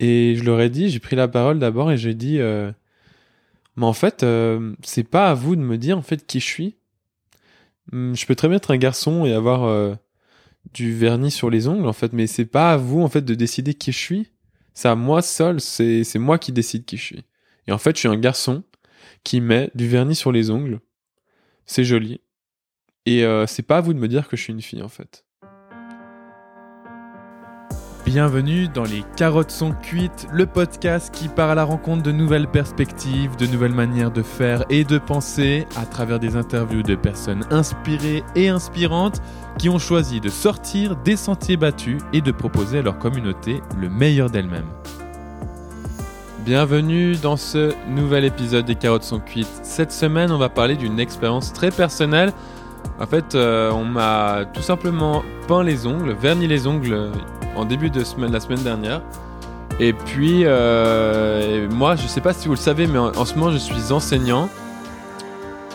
Et je leur ai dit, j'ai pris la parole d'abord et j'ai dit, euh, mais en fait, euh, c'est pas à vous de me dire en fait qui je suis. Hum, Je peux très bien être un garçon et avoir euh, du vernis sur les ongles en fait, mais c'est pas à vous en fait de décider qui je suis. C'est à moi seul, c'est moi qui décide qui je suis. Et en fait, je suis un garçon qui met du vernis sur les ongles. C'est joli. Et c'est pas à vous de me dire que je suis une fille en fait. Bienvenue dans Les Carottes sont cuites, le podcast qui part à la rencontre de nouvelles perspectives, de nouvelles manières de faire et de penser à travers des interviews de personnes inspirées et inspirantes qui ont choisi de sortir des sentiers battus et de proposer à leur communauté le meilleur d'elles-mêmes. Bienvenue dans ce nouvel épisode des carottes sont cuites. Cette semaine, on va parler d'une expérience très personnelle. En fait, euh, on m'a tout simplement peint les ongles, verni les ongles en début de semaine, la semaine dernière. Et puis, euh, moi, je sais pas si vous le savez, mais en, ce moment, je suis enseignant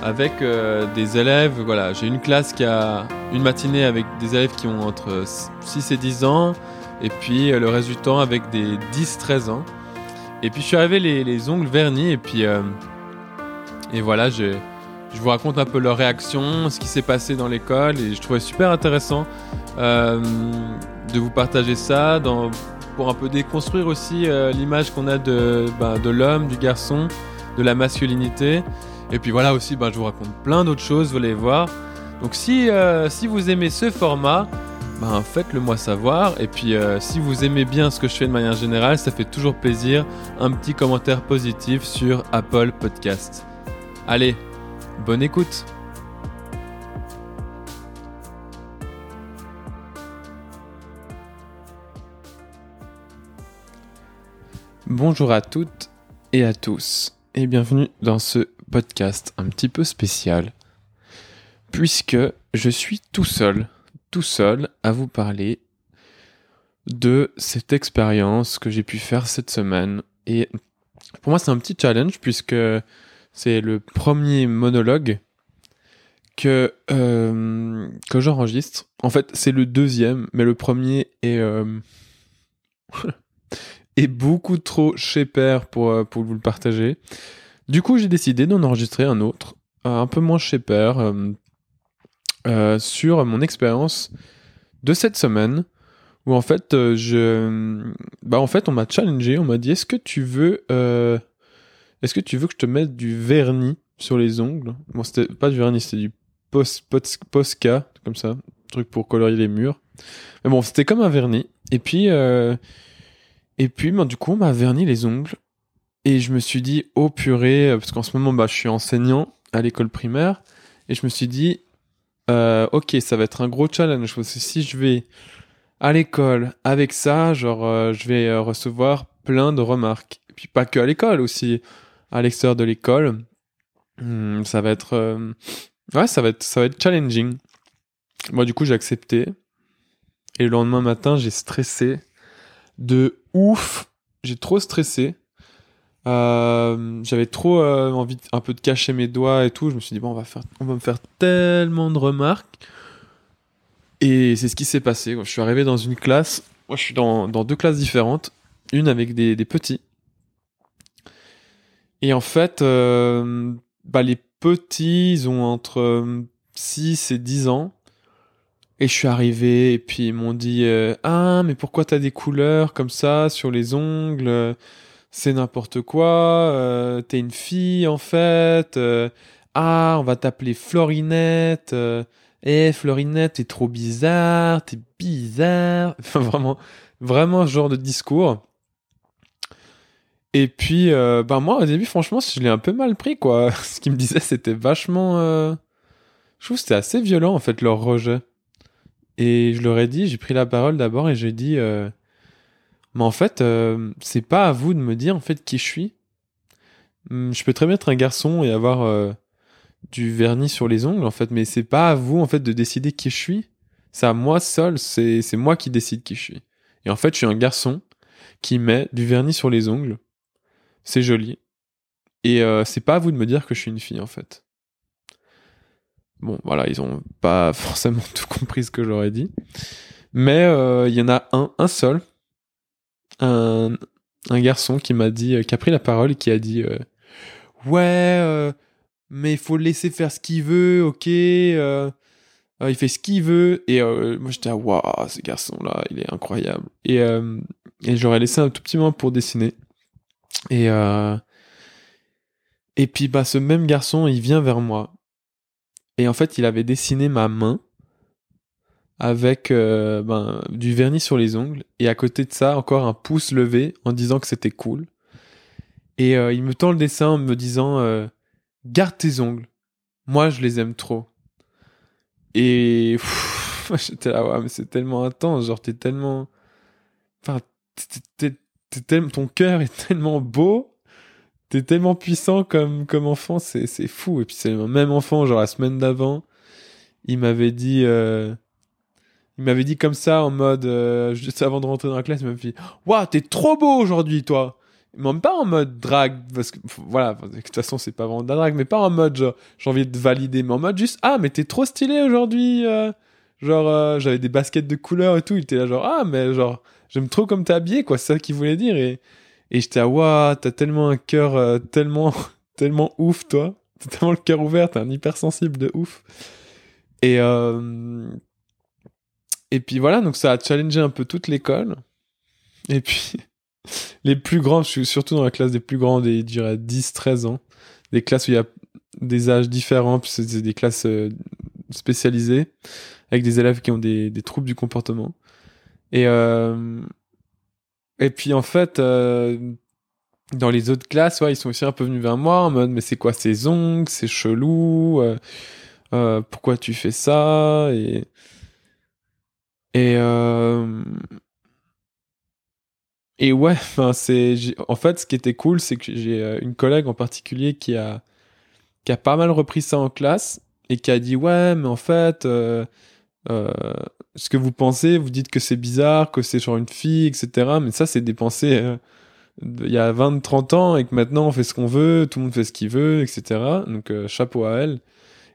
avec euh, des élèves. Voilà, j'ai une classe qui a une matinée avec des élèves qui ont entre 6 et 10 ans, et puis euh, le temps avec des 10-13 ans. Et puis je suis arrivé les, les ongles vernis et puis euh, et voilà, je, je vous raconte un peu leur réaction, ce qui s'est passé dans l'école et je trouvais super intéressant de vous partager ça pour un peu déconstruire aussi euh, l'image qu'on a de, ben, de l'homme, du garçon, de la masculinité. Et puis voilà aussi, ben, je vous raconte plein d'autres choses, vous allez voir. Donc si, euh, si vous aimez ce format, ben, faites-le moi savoir. Et puis, euh, si vous aimez bien ce que je fais de manière générale, ça fait toujours plaisir. Un petit commentaire positif sur Apple Podcast. Allez, bonne écoute. Bonjour à toutes et à tous, et bienvenue dans ce podcast un petit peu spécial, puisque je suis tout seul tout seul à vous parler de cette expérience que j'ai pu faire cette semaine. Et pour moi, c'est un petit challenge puisque c'est le premier monologue que, euh, j'enregistre. En fait, c'est le deuxième, mais le premier est, euh, beaucoup trop chez père pour, euh, pour vous le partager. Du coup, j'ai décidé d'en enregistrer un autre, euh, un peu moins chez père, euh, sur mon expérience de cette semaine où en fait je bah en fait on m'a challengé on m'a dit est-ce que tu veux est-ce que tu veux que je te mette du vernis sur les ongles? Bon c'était pas du vernis c'était du pos, pos- posca comme ça truc pour colorier les murs. Mais bon c'était comme un vernis. Et puis et puis bah, du coup on m'a verni les ongles et je me suis dit oh purée parce qu'en ce moment bah je suis enseignant à l'école primaire et je me suis dit euh, ok, ça va être un gros challenge si je vais à l'école avec ça, genre, euh, je vais euh, recevoir plein de remarques. Et puis pas que à l'école, aussi à l'extérieur de l'école. Hmm, ça va être, euh, ouais, ça va être, ça va être challenging. Moi, du coup, j'ai accepté. Et le lendemain matin, j'ai stressé de ouf. J'ai trop stressé. Euh, j'avais trop euh, envie un peu de cacher mes doigts et tout. Je me suis dit bon, on va me faire tellement de remarques. Et c'est ce qui s'est passé. Je suis arrivé dans une classe. Moi, je suis dans, deux classes différentes. Une avec des, des petits. Et en fait, euh, bah, les petits, ils ont entre 6 et 10 ans. Et je suis arrivé et puis ils m'ont dit euh, Ah, mais pourquoi t'as des couleurs comme ça sur les ongles? C'est n'importe quoi. euh, T'es une fille en fait. euh, ah, on va t'appeler Florinette. eh, Florinette, t'es trop bizarre. T'es bizarre. Enfin, vraiment, vraiment ce genre de discours. Et puis, euh, bah moi, au début, franchement, je l'ai un peu mal pris, quoi. Ce qu'ils me disaient, c'était vachement... Je trouve que c'était assez violent, en fait, leur rejet. Et je leur ai dit, j'ai pris la parole d'abord et j'ai dit, euh, mais en fait, euh, c'est pas à vous de me dire en fait qui je suis. Hum, Je peux très bien être un garçon et avoir euh, du vernis sur les ongles en fait, mais c'est pas à vous en fait de décider qui je suis. C'est à moi seul, c'est moi qui décide qui je suis. Et en fait, je suis un garçon qui met du vernis sur les ongles. C'est joli. Et c'est pas à vous de me dire que je suis une fille en fait. Bon, voilà, ils ont pas forcément tout compris ce que j'aurais dit. Mais euh, il y en a un, un seul, un, garçon qui m'a dit, qui a pris la parole et qui a dit Ouais, mais il faut le laisser faire ce qu'il veut, ok il fait ce qu'il veut et moi j'étais waouh ce garçon là il est incroyable et et j'aurais laissé un tout petit moment pour dessiner. Et et puis bah ce même garçon il vient vers moi et en fait il avait dessiné ma main avec euh, ben, du vernis sur les ongles et à côté de ça encore un pouce levé en disant que c'était cool. Et euh, il me tend le dessin en me disant euh, garde tes ongles, moi je les aime trop. Et j'étais là mais c'est tellement intense, genre t'es tellement, enfin t'es, tellement... ton cœur est tellement beau. T'es tellement puissant comme, comme enfant, c'est, c'est fou. Et puis c'est le même enfant, genre la semaine d'avant, il m'avait dit, il m'avait dit comme ça en mode euh, juste avant de rentrer dans la classe, il m'avait dit "Waouh, t'es trop beau aujourd'hui toi." Même pas en mode drague parce que voilà, de toute façon, c'est pas vraiment de la drague, mais pas en mode genre j'ai envie de valider, mais en mode juste "Ah, mais t'es trop stylé aujourd'hui." Euh. genre euh, j'avais des baskets de couleur et tout, il était là genre "Ah, mais genre j'aime trop comme t'es habillé quoi." C'est ça qu'il voulait dire et et j'étais "Waouh, t'as tellement un cœur tellement tellement ouf toi." T'as tellement le cœur ouvert, t'es un hypersensible de ouf. Et et puis voilà, donc ça a challengé un peu toute l'école. Et puis, les plus grands, je suis surtout dans la classe des plus grands, des, je dirais, 10, 13 ans. Des classes où il y a des âges différents, puis c'est des classes euh, spécialisées, avec des élèves qui ont des, des troubles du comportement. Et, euh, et puis en fait, euh, dans les autres classes, ils sont aussi un peu venus vers moi en mode, mais c'est quoi ces ongles, c'est chelou, pourquoi tu fais ça? Et euh... ouais, en fait ce qui était cool, c'est que j'ai euh, une collègue en particulier qui a qui a pas mal repris ça en classe et qui a dit ouais, mais en fait euh, euh, ce que vous pensez, vous dites que c'est bizarre, que c'est genre une fille, etc. Mais ça, c'est des pensées euh, il y a 20-30 ans et que maintenant on fait ce qu'on veut, tout le monde fait ce qu'il veut, etc. Donc chapeau à elle.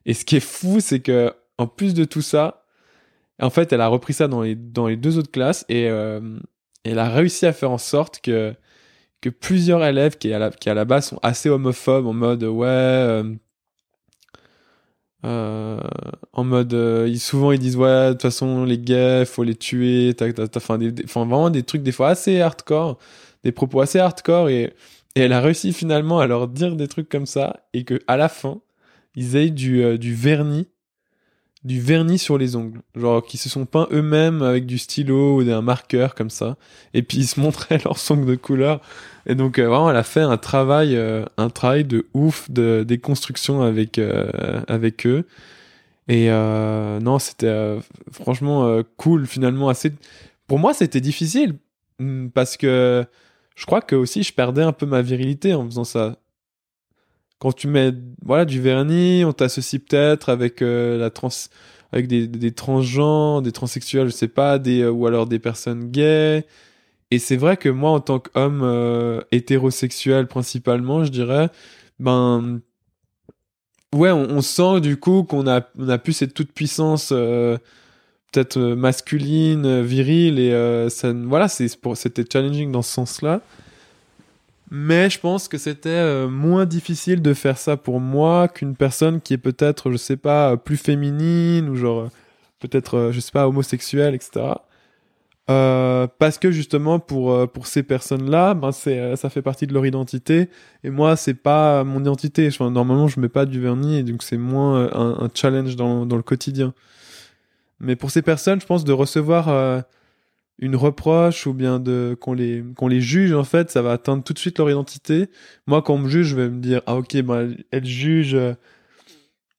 Et ce qui est fou, c'est que en plus de tout ça, en fait, elle a repris ça dans les, dans les deux autres classes et euh, elle a réussi à faire en sorte que, que plusieurs élèves qui à, la, qui à la base sont assez homophobes en mode ouais. Euh, euh, en mode ils, souvent ils disent ouais de toute façon les gays faut les tuer t'as, t'as, des, vraiment des trucs des fois assez hardcore. Des propos assez hardcore et, et elle a réussi finalement à leur dire des trucs comme ça et que à la fin ils aient du, du vernis du vernis sur les ongles, genre qui se sont peints eux-mêmes avec du stylo ou d'un marqueur comme ça, et puis ils se montraient leurs ongles de couleur. Et donc euh, vraiment, elle a fait un travail, euh, un travail de ouf de déconstruction avec euh, avec eux. Et non, c'était franchement cool finalement. Assez, pour moi, c'était difficile mm, parce que je crois que aussi je perdais un peu ma virilité en faisant ça quand tu mets voilà du vernis, on t'associe peut-être avec euh, la trans avec des, transgenres, des transsexuels, je sais pas, des euh, ou alors des personnes gays. Et c'est vrai que moi en tant qu'homme euh, hétérosexuel principalement, je dirais ben ouais, on, sent du coup qu'on a on a plus cette toute puissance peut-être masculine, virile et ça voilà, c'était challenging dans ce sens-là. Mais je pense que c'était euh, moins difficile de faire ça pour moi qu'une personne qui est peut-être, je sais pas, plus féminine ou genre peut-être, euh, je sais pas, homosexuelle, etc. Euh, parce que justement pour pour ces personnes-là, ben ça fait partie de leur identité et moi c'est pas mon identité. Normalement je mets pas du vernis et donc c'est moins un, un, challenge dans dans le quotidien. Mais pour ces personnes, je pense de recevoir une reproche ou bien de qu'on les qu'on les juge en fait ça va atteindre tout de suite leur identité. Moi quand on me juge je vais me dire ah ok ben elle, juge euh,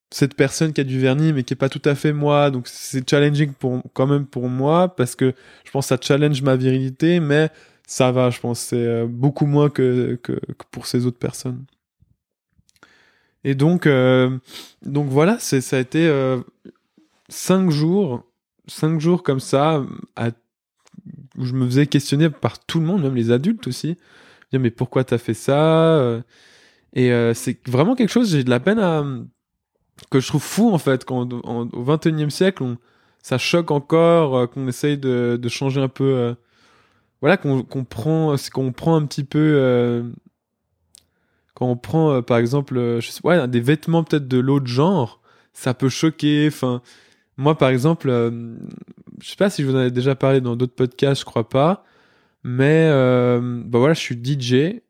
cette personne qui a du vernis mais qui est pas tout à fait moi. Donc c'est challenging pour quand même pour moi parce que je pense que ça challenge ma virilité mais ça va je pense c'est euh, beaucoup moins que, que, pour ces autres personnes. Et donc euh, donc voilà c'est ça a été cinq jours cinq jours comme ça à où je me faisais questionner par tout le monde, même les adultes aussi. Dire, mais pourquoi t'as fait ça euh? Et euh, c'est vraiment quelque chose, j'ai de la peine à. que je trouve fou en fait, quand au 21 e siècle, on, ça choque encore, euh, qu'on essaye de, de, changer un peu voilà qu'on prend c'est qu'on prend un petit peu quand on prend par exemple je sais, ouais, des vêtements peut-être de l'autre genre ça peut choquer enfin moi par exemple je sais pas si je vous en ai déjà parlé dans d'autres podcasts je crois pas mais bah voilà je suis DJ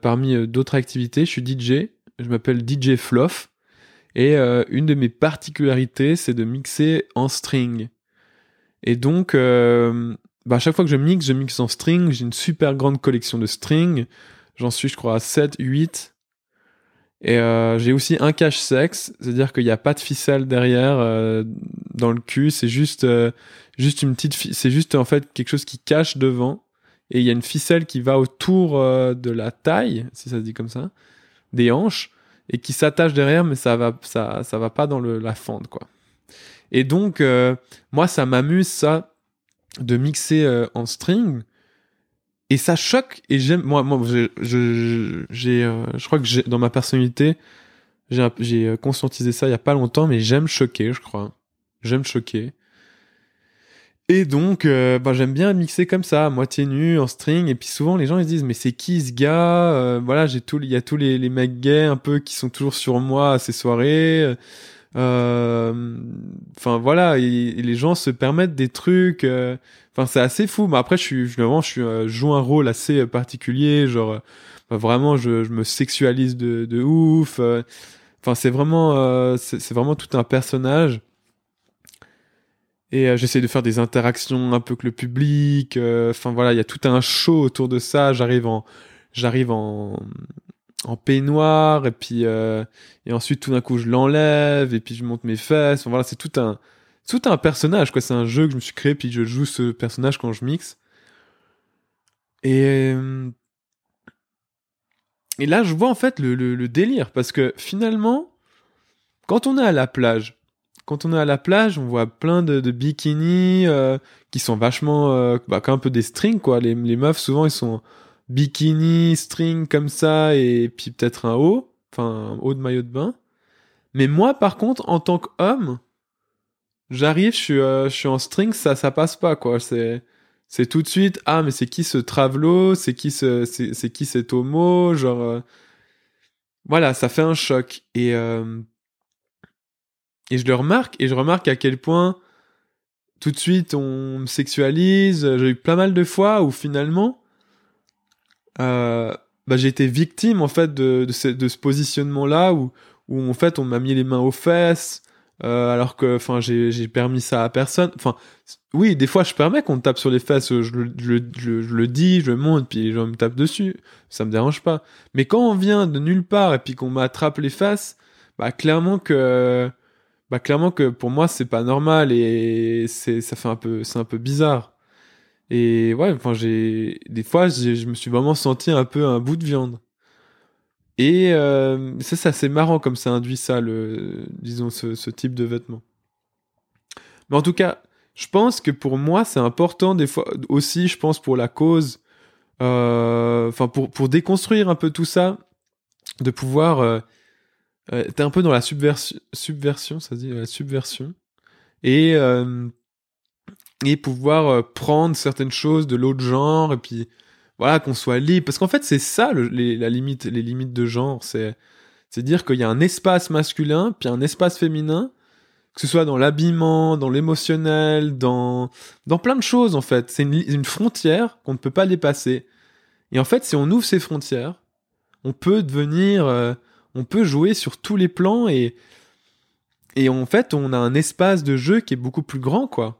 parmi d'autres activités je suis DJ je m'appelle DJ Fluff et euh, une de mes particularités, c'est de mixer en string. Et donc, euh, bah, à chaque fois que je mixe, je mixe en string. J'ai une super grande collection de strings. J'en suis, je crois, à 7, 8. Et euh, j'ai aussi un cache sexe, c'est-à-dire qu'il n'y a pas de ficelle derrière dans le cul. C'est juste, juste une petite, c'est juste en fait quelque chose qui cache devant. Et il y a une ficelle qui va autour de la taille, si ça se dit comme ça, des hanches et qui s'attache derrière, mais ça va, ça, ça va pas dans le, la fente, quoi. Et donc, euh, moi, ça m'amuse, ça, de mixer euh, en string. Et ça choque, et j'aime, moi, moi, je, j'ai, euh, je crois que j'ai, dans ma personnalité, j'ai, j'ai conscientisé ça il y a pas longtemps, mais j'aime choquer, je crois. J'aime choquer. Et donc, euh, bah, j'aime bien mixer comme ça, moitié nu, en string. Et puis souvent, les gens ils se disent, mais c'est qui ce gars euh, Voilà, j'ai tout, il y a tous les, les mecs gays un peu qui sont toujours sur moi à ces soirées. Euh, enfin voilà, les gens se permettent des trucs. Enfin, c'est assez fou. Mais après, je suis, vraiment, je suis, joue un rôle assez particulier. Genre, vraiment, je, je, me sexualise de, ouf. Enfin, c'est vraiment, c'est vraiment tout un personnage. Et euh, j'essaie de faire des interactions un peu avec le public. Euh, enfin voilà, il y a tout un show autour de ça. J'arrive en, j'arrive en, en peignoir et puis euh, et ensuite tout d'un coup je l'enlève et puis je monte mes fesses. Voilà, c'est tout un, tout un personnage quoi. C'est un jeu que je me suis créé puis je joue ce personnage quand je mixe. Et et là je vois en fait le, le, le délire parce que finalement quand on est à la plage quand on est à la plage, on voit plein de, bikinis euh, qui sont vachement, euh, bah, un peu des strings quoi. Les, les meufs souvent ils sont bikini, string comme ça et puis peut-être un haut, enfin un haut de maillot de bain. Mais moi par contre en tant qu'homme, j'arrive, je suis, euh, je suis en string, ça ça passe pas quoi. C'est c'est tout de suite ah mais c'est qui ce travelo, c'est qui ce c'est qui cet homo, genre voilà ça fait un choc et et je le remarque, et je remarque à quel point tout de suite on me sexualise. J'ai eu plein mal de fois où finalement, euh, bah, j'ai été victime en fait de, ce, positionnement-là où, en fait on m'a mis les mains aux fesses. Euh, alors que enfin j'ai permis ça à personne. Enfin oui des fois je permets qu'on me tape sur les fesses je, je, je, je, le dis je monte puis les gens me tapent dessus. Ça me dérange pas. Mais quand on vient de nulle part et puis qu'on m'attrape les fesses bah clairement que bah clairement que pour moi c'est pas normal et ça fait c'est un peu bizarre et ouais enfin j'ai des fois je me suis vraiment senti un peu un bout de viande. Et euh, c'est assez marrant comme ça induit ça le disons ce, type de vêtements. Mais en tout cas je pense que pour moi c'est important des fois aussi je pense pour la cause euh, enfin pour pour déconstruire un peu tout ça de pouvoir euh, euh, t'es un peu dans la subversion, subversion, ça dit, la subversion, et et pouvoir euh, prendre certaines choses de l'autre genre et puis voilà qu'on soit libre. Parce qu'en fait c'est ça les, la limite les limites de genre. C'est c'est dire qu'il y a un espace masculin puis un espace féminin que ce soit dans l'habillement dans l'émotionnel dans dans plein de choses en fait. C'est une, une frontière qu'on ne peut pas dépasser. Et en fait si on ouvre ces frontières on peut devenir euh, on peut jouer sur tous les plans et et en fait on a un espace de jeu qui est beaucoup plus grand quoi.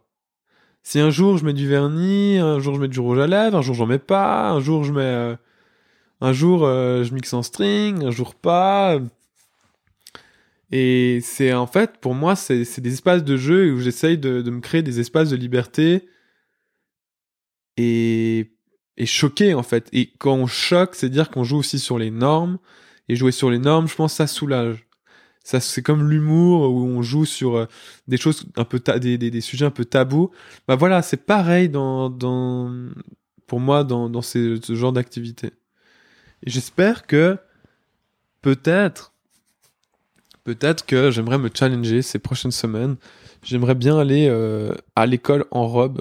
Si un jour je mets du vernis, un jour je mets du rouge à lèvres, un jour j'en mets pas, un jour je mets euh, un jour euh, je mixe en string, un jour pas. Et c'est en fait pour moi c'est des espaces de jeu où j'essaye de, de me créer des espaces de liberté et et choquer en fait. Et quand on choque, c'est dire qu'on joue aussi sur les normes, et jouer sur les normes, je pense ça soulage. Ça, c'est comme l'humour où on joue sur euh, des choses un peu des, sujets un peu tabous. Bah voilà, c'est pareil pour moi dans, ce genre d'activité. J'espère que peut-être, peut-être que j'aimerais me challenger ces prochaines semaines. J'aimerais bien aller euh, à l'école en robe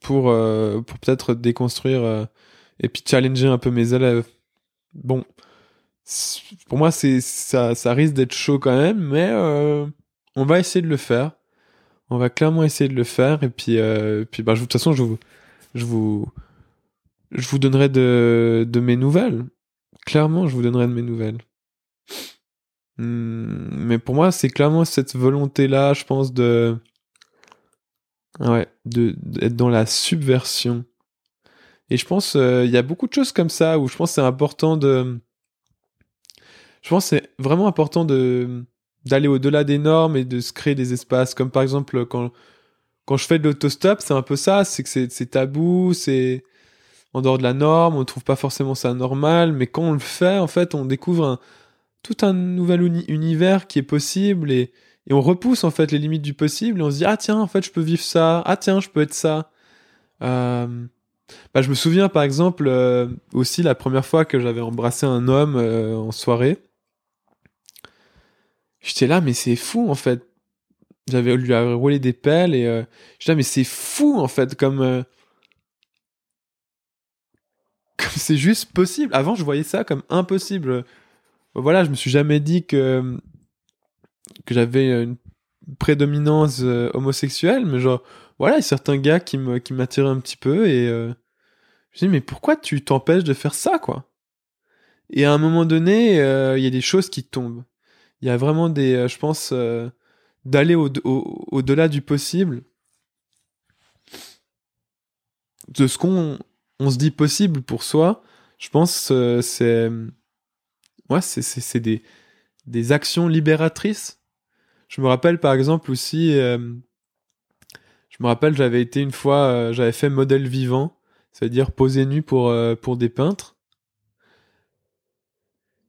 pour, euh, pour peut-être déconstruire et puis challenger un peu mes élèves. Bon, pour moi, c'est ça, risque d'être chaud quand même, mais euh, on va essayer de le faire. On va clairement essayer de le faire et puis, euh, puis bah, de toute façon, je vous, je vous, je vous donnerai de, de mes nouvelles. Clairement, je vous donnerai de mes nouvelles. Hmm, mais pour moi, c'est clairement cette volonté-là, je pense, de. Ouais, de, d'être dans la subversion. Et je pense, euh, il y a beaucoup de choses comme ça où je pense c'est important de. Je pense que c'est vraiment important de d'aller au-delà des normes et de se créer des espaces. Comme par exemple, quand, quand je fais de l'autostop, c'est un peu ça, c'est que c'est, tabou, c'est en dehors de la norme, on ne trouve pas forcément ça normal, mais quand on le fait, en fait, on découvre tout un nouvel uni- univers qui est possible et, et on repousse en fait les limites du possible et on se dit ah tiens en fait je peux vivre ça. Ah tiens je peux être ça. Euh, bah, je me souviens par exemple euh, aussi la première fois que j'avais embrassé un homme euh, en soirée j'étais là mais c'est fou en fait. J'avais lui avoir roulé des pelles et euh, j'étais là mais c'est fou en fait comme euh, comme c'est juste possible. Avant je voyais ça comme impossible. Voilà, je me suis jamais dit que que j'avais une prédominance euh, homosexuelle, mais genre voilà, il y a certains gars qui me qui m'attiraient un petit peu et euh, je me dis mais pourquoi tu t'empêches de faire ça quoi? Et à un moment donné, il y a des choses qui tombent. Il y a vraiment des, euh, je pense, euh, d'aller au, au, au-delà du possible, de ce qu'on on se dit possible pour soi. Je pense euh, c'est ouais, c'est, des, des actions libératrices. Je me rappelle par exemple aussi, euh, je me rappelle j'avais été une fois, j'avais fait modèle vivant, c'est-à-dire poser nu pour, pour des peintres.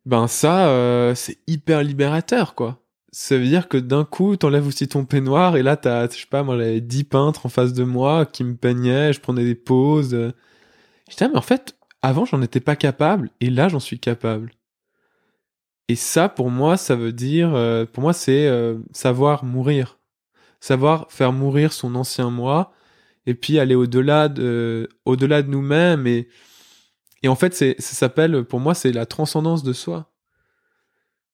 Ben ça, euh, c'est hyper libérateur quoi. Ça veut dire que d'un coup, t'enlèves aussi ton peignoir et là t'as, je pas, moi j'avais 10 peintres en face de moi qui me peignaient, je prenais des poses. euh. J'étais, ah, mais en fait, avant j'en étais pas capable et là j'en suis capable. Et ça, pour moi, ça veut dire, euh, pour moi, c'est savoir mourir, savoir faire mourir son ancien moi, et puis aller au-delà de, au-delà de nous-mêmes. Et, et en fait, ça s'appelle, pour moi, c'est la transcendance de soi.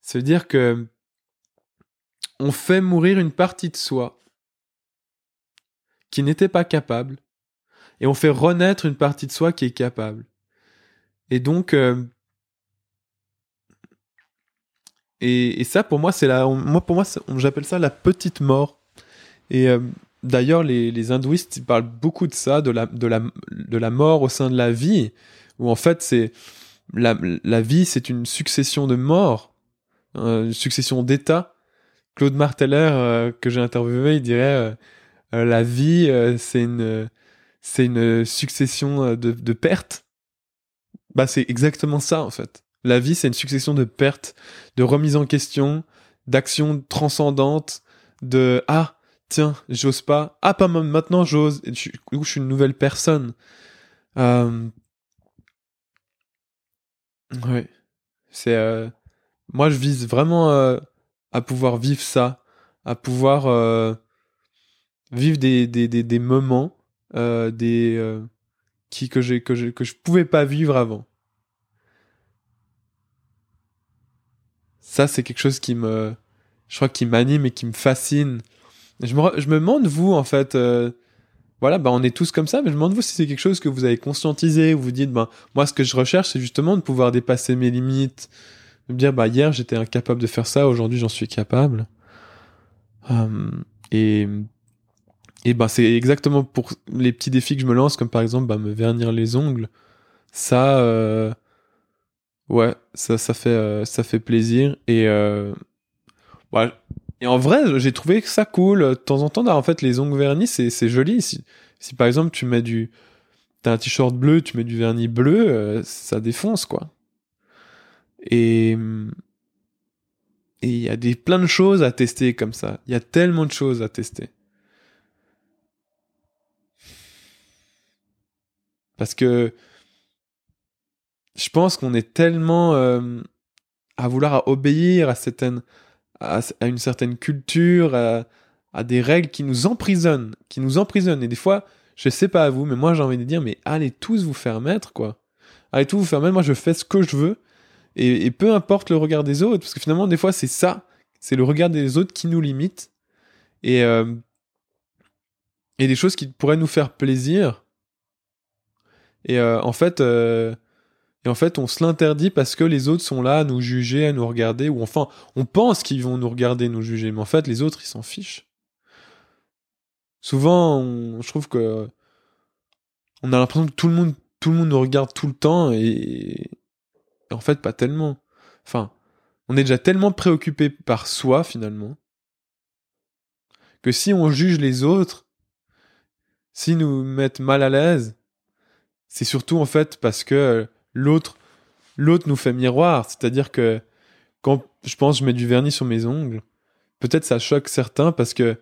Ça veut dire que on fait mourir une partie de soi qui n'était pas capable, et on fait renaître une partie de soi qui est capable. Et donc, euh, Et, ça, pour moi, c'est la, moi, pour moi, j'appelle ça la petite mort. Et euh, d'ailleurs, les, les hindouistes, ils parlent beaucoup de ça, de la, de la, de la mort au sein de la vie, où en fait, c'est la, la vie, c'est une succession de morts, euh, une succession d'états. Claude Marteller, euh, que j'ai interviewé, il dirait euh, la vie, c'est une, c'est une succession de, de pertes. Bah, c'est exactement ça, en fait. La vie, c'est une succession de pertes, de remises en question, d'actions transcendantes, de ah tiens j'ose pas, ah pas maintenant j'ose, je, coup, je suis une nouvelle personne. Ouais, c'est euh, moi je vise vraiment euh, à pouvoir vivre ça, à pouvoir euh, vivre des, des, des, des moments des qui que j'ai que je que je pouvais pas vivre avant. Ça, c'est quelque chose qui me, je crois, qui m'anime et qui me fascine. Je me, je me demande, vous, en fait, voilà, bah, on est tous comme ça, mais je me demande, vous, si c'est quelque chose que vous avez conscientisé, où vous dites, ben, moi, ce que je recherche, c'est justement de pouvoir dépasser mes limites, de me dire, bah, hier, j'étais incapable de faire ça, aujourd'hui, j'en suis capable. Euh, et, et c'est exactement pour les petits défis que je me lance, comme par exemple, bah, me vernir les ongles. Ça, euh, Ouais, ça, ça fait, euh, ça fait plaisir. Et, euh, ouais. Et en vrai, j'ai trouvé que ça cool. De temps en temps, en fait, les ongles vernis, c'est, c'est joli. Si, si par exemple, tu mets du. T'as un t-shirt bleu, tu mets du vernis bleu, euh, ça défonce, quoi. Et. Et il y a des, plein de choses à tester comme ça. Il y a tellement de choses à tester. Parce que je pense qu'on est tellement euh, à vouloir obéir à, certaines, à, une certaine culture, à, à des règles qui nous emprisonnent, qui nous emprisonnent. Et des fois, je sais pas à vous, mais moi j'ai envie de dire, mais allez tous vous faire mettre, quoi. Allez tous vous faire mettre, moi je fais ce que je veux, et, peu importe le regard des autres, parce que finalement, des fois, c'est ça, c'est le regard des autres qui nous limite, et, euh, et des choses qui pourraient nous faire plaisir, et euh, en fait, euh, et en fait, on se l'interdit parce que les autres sont là à nous juger, à nous regarder, ou enfin, on pense qu'ils vont nous regarder, nous juger, mais en fait, les autres, ils s'en fichent. Souvent, je trouve que on a l'impression que tout le monde, tout le monde nous regarde tout le temps, et, en fait, pas tellement. Enfin, on est déjà tellement préoccupé par soi finalement que si on juge les autres, s'ils nous mettent mal à l'aise, c'est surtout en fait parce que l'autre l'autre nous fait miroir, c'est-à-dire que quand je pense je mets du vernis sur mes ongles, peut-être ça choque certains parce que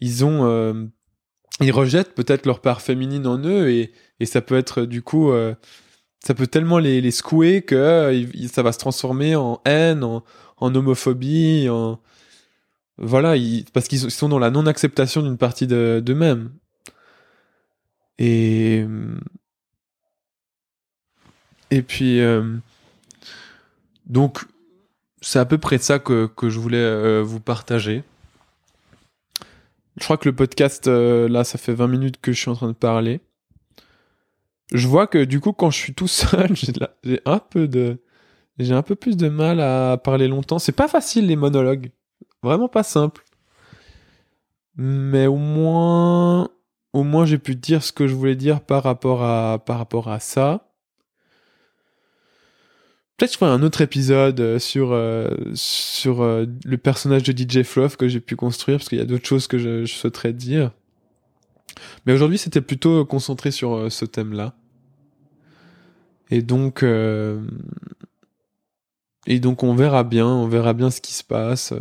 ils ont euh, ils rejettent peut-être leur part féminine en eux et, et ça peut être du coup euh, ça peut tellement les, les secouer que euh, ça va se transformer en haine, en, homophobie, en voilà, parce qu'ils sont dans la non-acceptation d'une partie d'eux-mêmes. Et et puis euh, donc c'est à peu près ça que, que je voulais euh, vous partager. Je crois que le podcast là, ça fait 20 minutes que je suis en train de parler je vois que du coup, quand je suis tout seul, j'ai un peu de, j'ai un peu plus de mal à parler longtemps. C'est pas facile les monologues, vraiment pas simple. Mais au moins, au moins j'ai pu dire ce que je voulais dire par rapport à, par rapport à ça. Peut-être je ferai un autre épisode euh, sur, euh, sur euh, le personnage de DJ Fluff que j'ai pu construire, parce qu'il y a d'autres choses que je, souhaiterais dire. Mais aujourd'hui, c'était plutôt concentré sur ce thème-là. Et donc, et donc on verra bien, on verra bien ce qui se passe,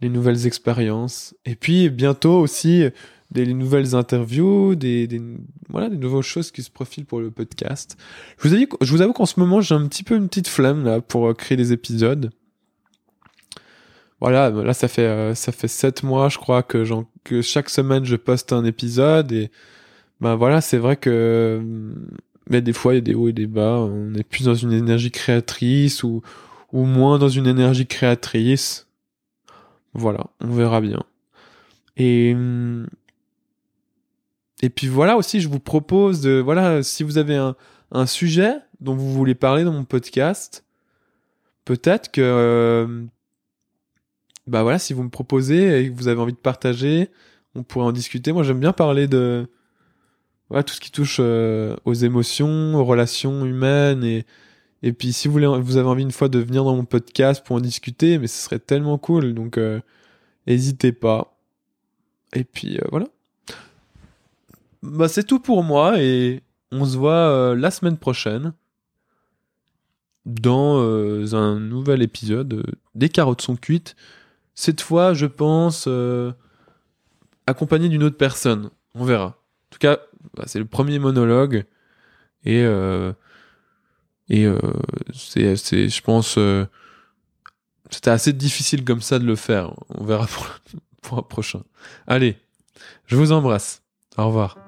les nouvelles expériences. Et puis bientôt aussi des nouvelles interviews, des, des, voilà, des nouvelles choses qui se profilent pour le podcast. Je vous, je vous avoue qu'en ce moment j'ai un petit peu une petite flamme là pour euh, créer des épisodes. Voilà, là ça fait ça fait sept mois je crois que, que chaque semaine je poste un épisode et ben voilà c'est vrai que mais des fois il y a des hauts et des bas. On est plus dans une énergie créatrice ou, ou moins dans une énergie créatrice. Voilà, on verra bien. Et et puis voilà aussi, je vous propose de voilà, si vous avez un, sujet dont vous voulez parler dans mon podcast, peut-être que euh, bah voilà, si vous me proposez et que vous avez envie de partager, on pourrait en discuter. Moi, j'aime bien parler de tout ce qui touche euh, aux émotions, aux relations humaines et et puis si vous voulez, vous avez envie une fois de venir dans mon podcast pour en discuter, mais ce serait tellement cool, donc euh, n'hésitez pas. Et puis euh, voilà. Bah c'est tout pour moi et on se voit la semaine prochaine dans un nouvel épisode des carottes sont cuites. Cette fois, je pense accompagné d'une autre personne. On verra. En tout cas, bah, c'est le premier monologue et euh, et euh, c'est je pense euh, c'était assez difficile comme ça de le faire. On verra pour, pour un prochain. Allez, je vous embrasse. Au revoir.